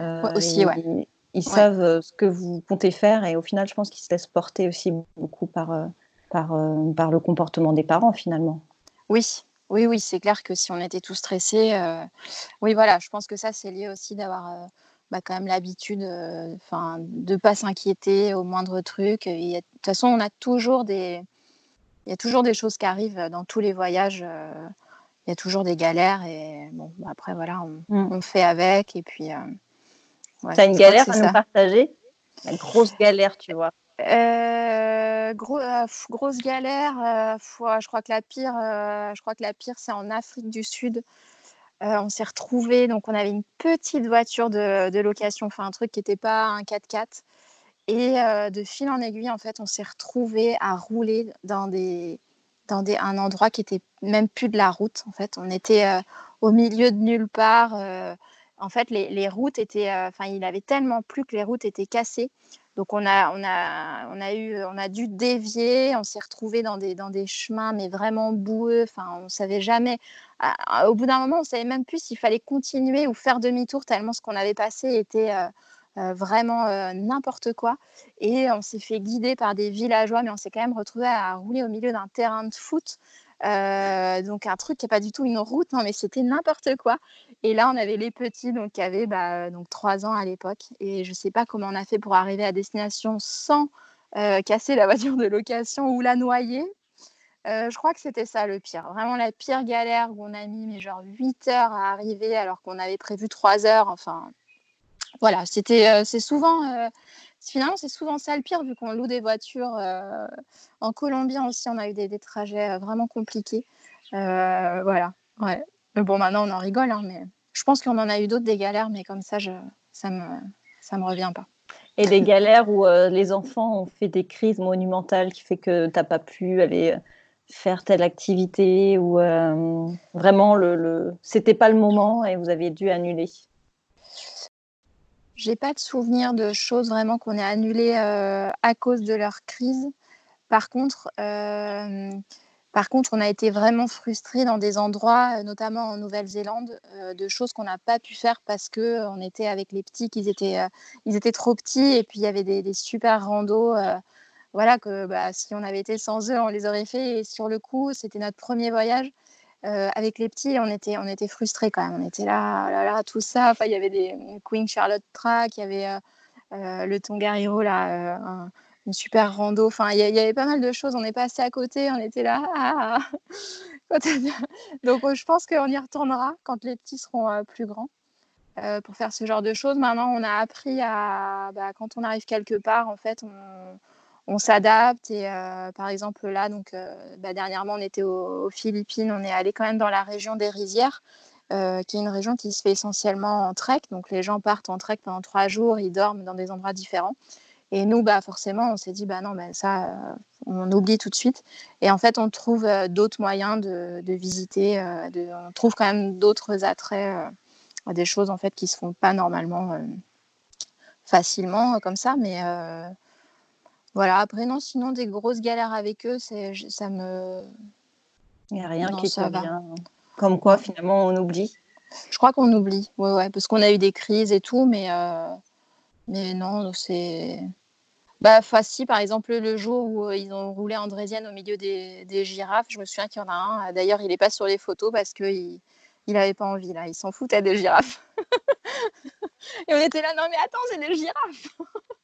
Euh, aussi, ils, ils savent euh, ce que vous comptez faire et au final, je pense qu'ils se laissent porter aussi beaucoup par, euh, par, par le comportement des parents finalement. Oui, oui, oui, c'est clair que si on était tous stressés, oui, voilà, je pense que ça, c'est lié aussi d'avoir bah, quand même l'habitude enfin de ne pas s'inquiéter au moindre truc. de toute façon, on a toujours des il y a toujours des choses qui arrivent dans tous les voyages. Euh, il y a toujours des galères et bon, bah, après voilà, on, mm. fait avec et puis. Euh, ouais, une galère à nous partager? La grosse galère, tu vois. Euh, gros, grosse galère. je crois que la pire, je crois que la pire, c'est en Afrique du Sud. on s'est retrouvés, donc on avait une petite voiture de, de location, enfin un truc qui n'était pas un 4x4. Et de fil en aiguille, en fait, on s'est retrouvés à rouler dans, des, dans des, un endroit qui était même plus de la route. En fait, on était au milieu de nulle part. en fait, les, les routes étaient, enfin, il avait tellement plu que les routes étaient cassées. Donc on a, on a, on a, eu, on a dû dévier, on s'est retrouvé dans des, dans des chemins, mais vraiment boueux. Enfin, on savait jamais. au bout d'un moment, on savait même plus s'il fallait continuer ou faire demi-tour tellement ce qu'on avait passé était euh, vraiment euh, n'importe quoi. Et on s'est fait guider par des villageois, mais on s'est quand même retrouvé à rouler au milieu d'un terrain de foot. Euh, donc un truc qui n'est pas du tout une route, mais c'était n'importe quoi. Et là, on avait les petits, donc qui avaient bah, donc trois ans à l'époque. Et je ne sais pas comment on a fait pour arriver à destination sans casser la <laughs> voiture de location ou la noyer. je crois que c'était ça le pire. Vraiment la pire galère où on a mis mais genre 8 heures à arriver alors qu'on avait prévu 3 heures. Enfin, voilà, c'était, euh, c'est souvent, euh, finalement, c'est souvent ça le pire, vu qu'on loue des voitures. Euh, en Colombie aussi, on a eu des, trajets vraiment compliqués. voilà, ouais. Mais bon, maintenant, on en rigole, hein, mais je pense qu'on en a eu d'autres des galères, mais comme ça, ça me, ça me revient pas. Et des galères où les enfants ont fait des crises monumentales qui fait que tu n'as pas pu aller faire telle activité ou vraiment le, le... c'était pas le moment et vous avez dû annuler. J'ai pas de souvenir de choses vraiment qu'on ait annulées euh, à cause de leur crise. Par contre, euh, par contre, on a été vraiment frustrés dans des endroits, euh, notamment en Nouvelle-Zélande, de choses qu'on n'a pas pu faire parce que on était avec les petits, qu'ils étaient, ils étaient trop petits, et puis il y avait des, super randos. voilà que bah, si on avait été sans eux, on les aurait fait. Et sur le coup, c'était notre premier voyage. Euh, avec les petits, on était, on était frustrés quand même. On était là, là, là tout ça. Enfin, il y avait des Queen Charlotte Track, il y avait euh, euh, le Tongariro, là, une super rando. Enfin, il y, avait pas mal de choses. On est passé à côté, on était là. Ah, ah. <laughs> Donc, je pense qu'on y retournera quand les petits seront plus grands. pour faire ce genre de choses. Maintenant, on a appris à, bah, quand on arrive quelque part, en fait, on, on s'adapte. Et euh, par exemple, là, donc, euh, bah, dernièrement, on était aux, Philippines, on est allé quand même dans la région des rizières. Euh, qui est une région qui se fait essentiellement en trek. Donc les gens partent en trek pendant trois jours, ils dorment dans des endroits différents. Et nous, bah, forcément, on s'est dit, bah non, bah, ça, on oublie tout de suite. Et en fait, on trouve d'autres moyens de, visiter. On trouve quand même d'autres attraits, des choses en fait qui se font pas normalement facilement comme ça. Mais voilà, après, non, sinon, des grosses galères avec eux, ça me. Il n'y a rien qui va bien. Comme quoi, finalement, on oublie. Je crois qu'on oublie, ouais, ouais, parce qu'on a eu des crises et tout, mais, euh, mais non, c'est. Bah, facile, par exemple, le jour où euh, ils ont roulé Andrésienne au milieu des, des girafes, je me souviens qu'il y en a un. D'ailleurs, il n'est pas sur les photos parce qu'il n'avait pas envie, là. Il s'en foutait des girafes. <laughs> et on était là, non, mais attends, c'est des girafes <laughs>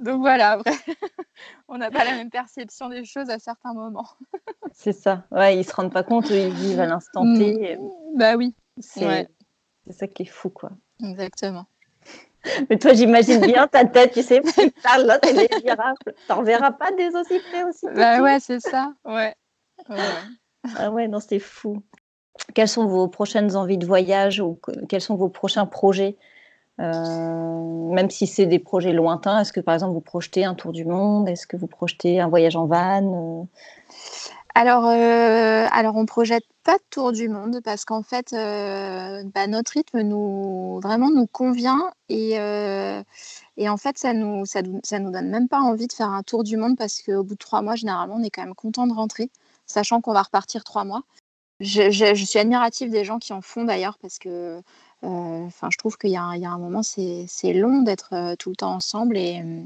Donc voilà, après, <laughs> on n'a pas la même perception des choses à certains moments. <laughs> c'est ça. Ouais, ils se rendent pas compte, ils vivent à l'instant T. Mm. Bah oui. C'est ça qui est fou, quoi. Exactement. Mais toi, j'imagine bien ta tête, tu sais, là, t'es des girafes. T'en verras pas des aussi près aussi. Bah ouais, c'est ça. Ouais. Ah ouais, non, c'est fou. Quelles sont vos prochaines envies de voyage ou quels sont vos prochains projets? Même si c'est des projets lointains, est-ce que par exemple vous projetez un tour du monde? Est-ce que vous projetez un voyage en van alors, euh, alors, on projette pas de tour du monde parce qu'en fait, euh, bah, notre rythme nous vraiment nous convient et, et en fait, ça nous, ça, ça, nous donne même pas envie de faire un tour du monde parce qu'au bout de trois mois, généralement, on est quand même content de rentrer, sachant qu'on va repartir trois mois. Je, suis admirative des gens qui en font d'ailleurs parce que euh, enfin, je trouve qu'il y, a un moment, c'est long d'être euh, tout le temps ensemble. Et euh,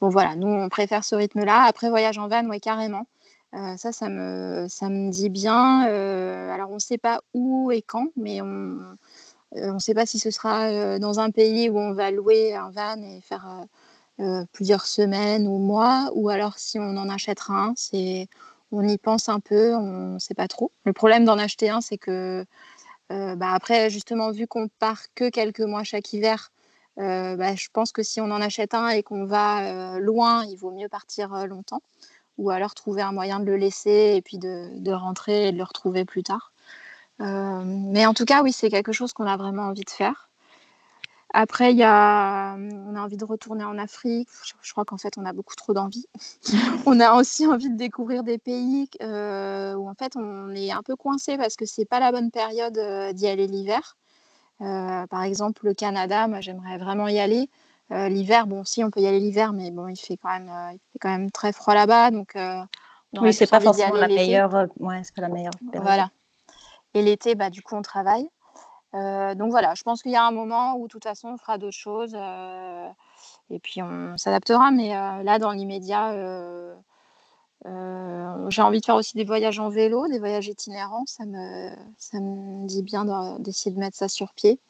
bon, voilà, nous, on préfère ce rythme-là. Après, voyage en van, oui, carrément. ça, ça me, ça me dit bien. alors, on ne sait pas où et quand, mais on ne sait pas si ce sera dans un pays où on va louer un van et faire plusieurs semaines ou mois, ou alors si on en achètera un, on y pense un peu, on ne sait pas trop. Le problème d'en acheter un, c'est que euh, bah, après, justement, vu qu'on part que quelques mois chaque hiver, bah, je pense que si on en achète un et qu'on va loin, il vaut mieux partir longtemps ou alors trouver un moyen de le laisser et puis de, rentrer et de le retrouver plus tard. mais en tout cas, oui, c'est quelque chose qu'on a vraiment envie de faire. Après, il y a, on a envie de retourner en Afrique. Je, crois qu'en fait, on a beaucoup trop d'envie. <laughs> on a aussi envie de découvrir des pays euh, où en fait, on est un peu coincé parce que c'est pas la bonne période euh, d'y aller l'hiver. Euh, par exemple, le Canada, moi, j'aimerais vraiment y aller. l'hiver, bon, si on peut y aller l'hiver, mais bon, il fait quand même, il fait quand même très froid là-bas, donc. oui, c'est pas forcément la meilleure. Ouais, c'est pas la meilleure. Voilà. Et l'été, bah, du coup, on travaille. Euh, donc voilà, je pense qu'il y a un moment où de toute façon on fera d'autres choses euh, et puis on s'adaptera. Mais euh, là, dans l'immédiat, j'ai envie de faire aussi des voyages en vélo, des voyages itinérants. Ça me, dit bien d'essayer de mettre ça sur pied.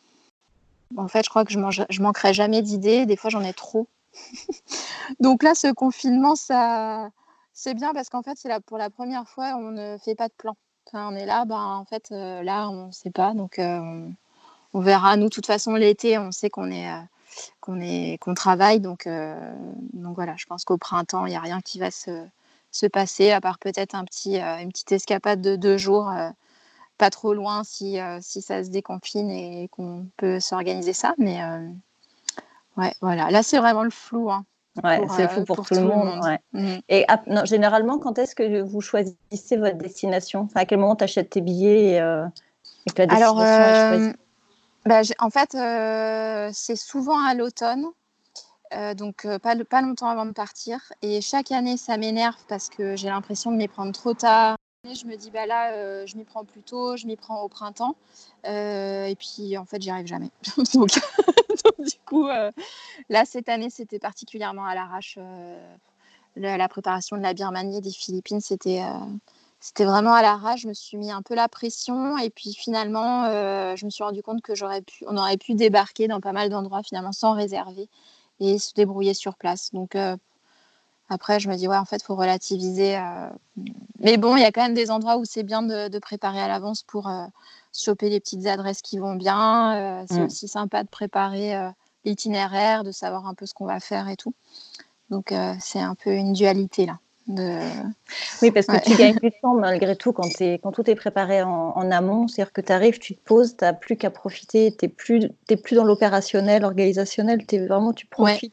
En fait, je crois que je, je manquerai jamais d'idées. Des fois, j'en ai trop. <laughs> donc là, ce confinement, ça, c'est bien parce qu'en fait, c'est pour la première fois, on ne fait pas de plan on est là, ben, en fait, euh, là, on ne sait pas. Donc, euh, on, verra. Nous, de toute façon, l'été, on sait qu'on est, euh, qu'on est, qu'on travaille. Donc, donc voilà, je pense qu'au printemps, il n'y a rien qui va se, se passer, à part peut-être un petit, une petite escapade de deux jours, pas trop loin si, si ça se déconfine et qu'on peut s'organiser ça. Mais ouais, voilà. Là, c'est vraiment le flou. Hein. Ouais, c'est fou pour, tout, le monde. Mm. Et généralement, quand est-ce que vous choisissez votre destination? À quel moment tu achètes tes billets et, euh, que la destination Alors, est choisie? euh, bah, En fait, euh, c'est souvent à l'automne. donc pas, pas longtemps avant de partir. Et chaque année, ça m'énerve parce que j'ai l'impression de m'y prendre trop tard. Je me dis, bah là, je m'y prends plus tôt, je m'y prends au printemps. et puis, en fait, j'y arrive jamais. <laughs> <laughs> donc, du coup, euh, là, cette année, c'était particulièrement à l'arrache. Euh, la, préparation de la Birmanie et des Philippines, c'était euh, c'était vraiment à l'arrache. Je me suis mis un peu la pression et puis finalement, je me suis rendu compte que aurait pu débarquer dans pas mal d'endroits finalement sans réserver et se débrouiller sur place. Donc après, je me dis ouais, en fait, faut relativiser. Mais bon, il y a quand même des endroits où c'est bien de, de, préparer à l'avance pour choper les petites adresses qui vont bien. Euh, c'est mm. aussi sympa de préparer euh, l'itinéraire, de savoir un peu ce qu'on va faire et tout. Donc, euh, c'est un peu une dualité là. De... <laughs> Oui, parce que tu gagnes du <laughs> temps malgré tout quand, es, quand tout est préparé en, amont. C'est-à-dire que tu arrives, tu te poses, tu n'as plus qu'à profiter, tu n'es plus, plus dans l'opérationnel, organisationnel, es vraiment, tu profites.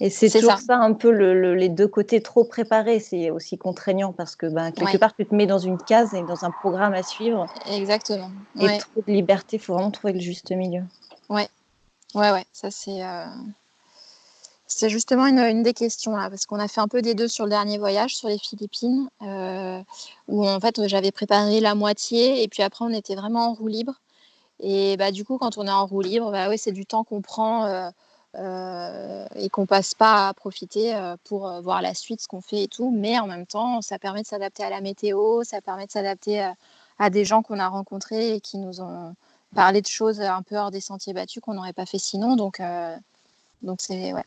Et c'est toujours ça. un peu les deux côtés trop préparés. C'est aussi contraignant parce que ben, quelque part, tu te mets dans une case et dans un programme à suivre. Exactement. Et trop de liberté, il faut vraiment trouver le juste milieu. Ouais, ouais, ouais. Ça, c'est. Euh, c'est justement une, des questions là, parce qu'on a fait un peu des deux sur le dernier voyage sur les Philippines, euh, où en fait j'avais préparé la moitié et puis après on était vraiment en roue libre. Et bah, du coup, quand on est en roue libre, bah, ouais, c'est du temps qu'on prend euh, et qu'on passe pas à profiter pour voir la suite, ce qu'on fait et tout. Mais en même temps, ça permet de s'adapter à la météo, ça permet de s'adapter à, à, des gens qu'on a rencontrés et qui nous ont parlé de choses un peu hors des sentiers battus qu'on n'aurait pas fait sinon. Donc, donc c'est ouais,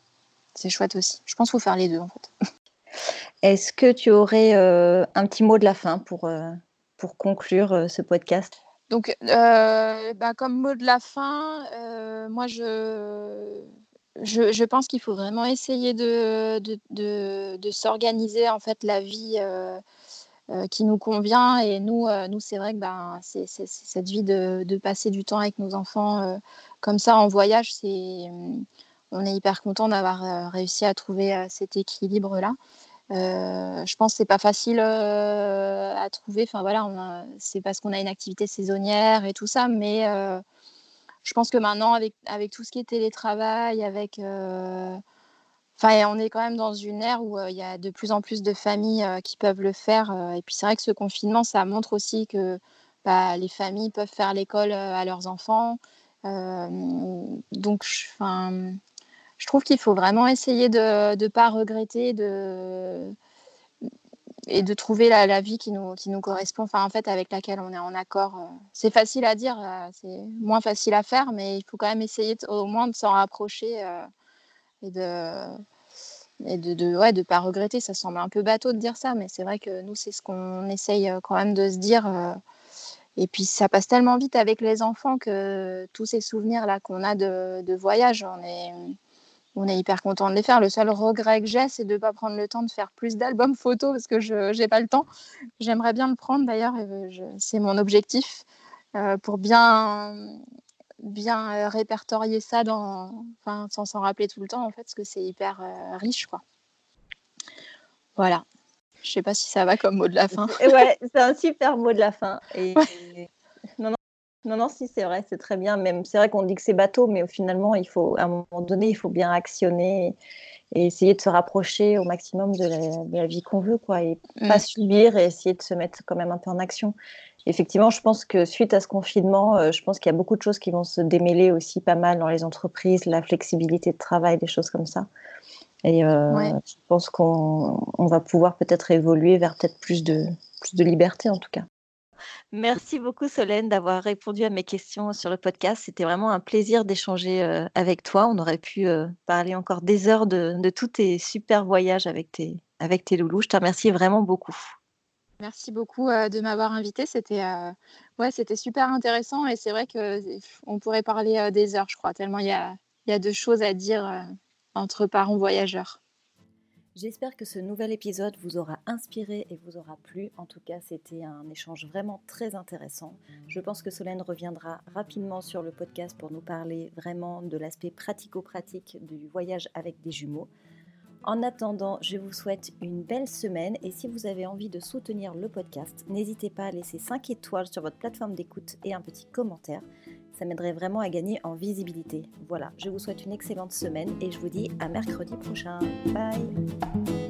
c'est chouette aussi. Je pense qu'il faut faire les deux en fait. <laughs> Est-ce que tu aurais euh, un petit mot de la fin pour, euh, pour conclure euh, ce podcast? Donc, bah, comme mot de la fin, moi je, je, pense qu'il faut vraiment essayer de, s'organiser en fait la vie. qui nous convient et nous, nous c'est vrai que ben, c'est, cette vie de, passer du temps avec nos enfants comme ça en voyage, c'est, on est hyper content d'avoir euh, réussi à trouver euh, cet équilibre-là. Euh, je pense que c'est pas facile à trouver. Enfin voilà, c'est parce qu'on a une activité saisonnière et tout ça, mais je pense que maintenant avec, avec tout ce qui est télétravail, avec Enfin, on est quand même dans une ère où il y a de plus en plus de familles qui peuvent le faire. et puis c'est vrai que ce confinement, ça montre aussi que bah, les familles peuvent faire l'école à leurs enfants. donc, je trouve qu'il faut vraiment essayer de ne pas regretter de, et de trouver la, vie qui nous, qui nous correspond, enfin, en fait, avec laquelle on est en accord. Euh. C'est facile à dire, euh, c'est moins facile à faire, mais il faut quand même essayer au moins de s'en rapprocher euh, et de et de ouais, de pas regretter. Ça semble un peu bateau de dire ça, mais c'est vrai que nous, c'est ce qu'on essaye quand même de se dire. et puis ça passe tellement vite avec les enfants que tous ces souvenirs là qu'on a de, de voyage, on est on est hyper content de les faire. Le seul regret que j'ai, c'est de ne pas prendre le temps de faire plus d'albums <laughs> photos parce que je n'ai pas le temps. J'aimerais bien le prendre d'ailleurs, c'est mon objectif euh, pour bien, bien euh, répertorier ça dans, enfin, sans s'en rappeler tout le temps en fait, parce que c'est hyper euh, riche. Quoi. Voilà. Je sais pas si ça va comme mot de la fin. ouais, <laughs> c'est un super mot de la fin. Et, non, non, si, c'est vrai, c'est très bien. Même, c'est vrai qu'on dit que c'est bateau, mais finalement, il faut, à un moment donné, il faut bien actionner et, essayer de se rapprocher au maximum de la, vie qu'on veut, quoi, et pas mm. subir et essayer de se mettre quand même un peu en action. Effectivement, je pense que suite à ce confinement, euh, je pense qu'il y a beaucoup de choses qui vont se démêler aussi pas mal dans les entreprises, la flexibilité de travail, des choses comme ça. Et euh, je pense qu'on va pouvoir peut-être évoluer vers peut-être plus de, plus de liberté en tout cas. Merci beaucoup Solène d'avoir répondu à mes questions sur le podcast. C'était vraiment un plaisir d'échanger euh, avec toi. On aurait pu euh, parler encore des heures de, tous tes super voyages avec tes, avec loulous. Je te remercie vraiment beaucoup. Merci beaucoup euh, de m'avoir invité. C'était super intéressant et c'est vrai qu'on pourrait parler des heures, je crois, tellement il y a, y a choses à dire entre parents voyageurs. J'espère que ce nouvel épisode vous aura inspiré et vous aura plu. En tout cas, c'était un échange vraiment très intéressant. Je pense que Solène reviendra rapidement sur le podcast pour nous parler vraiment de l'aspect pratico-pratique du voyage avec des jumeaux. En attendant, je vous souhaite une belle semaine et si vous avez envie de soutenir le podcast, n'hésitez pas à laisser 5 étoiles sur votre plateforme d'écoute et un petit commentaire. Ça m'aiderait vraiment à gagner en visibilité. Voilà, je vous souhaite une excellente semaine et je vous dis à mercredi prochain. Bye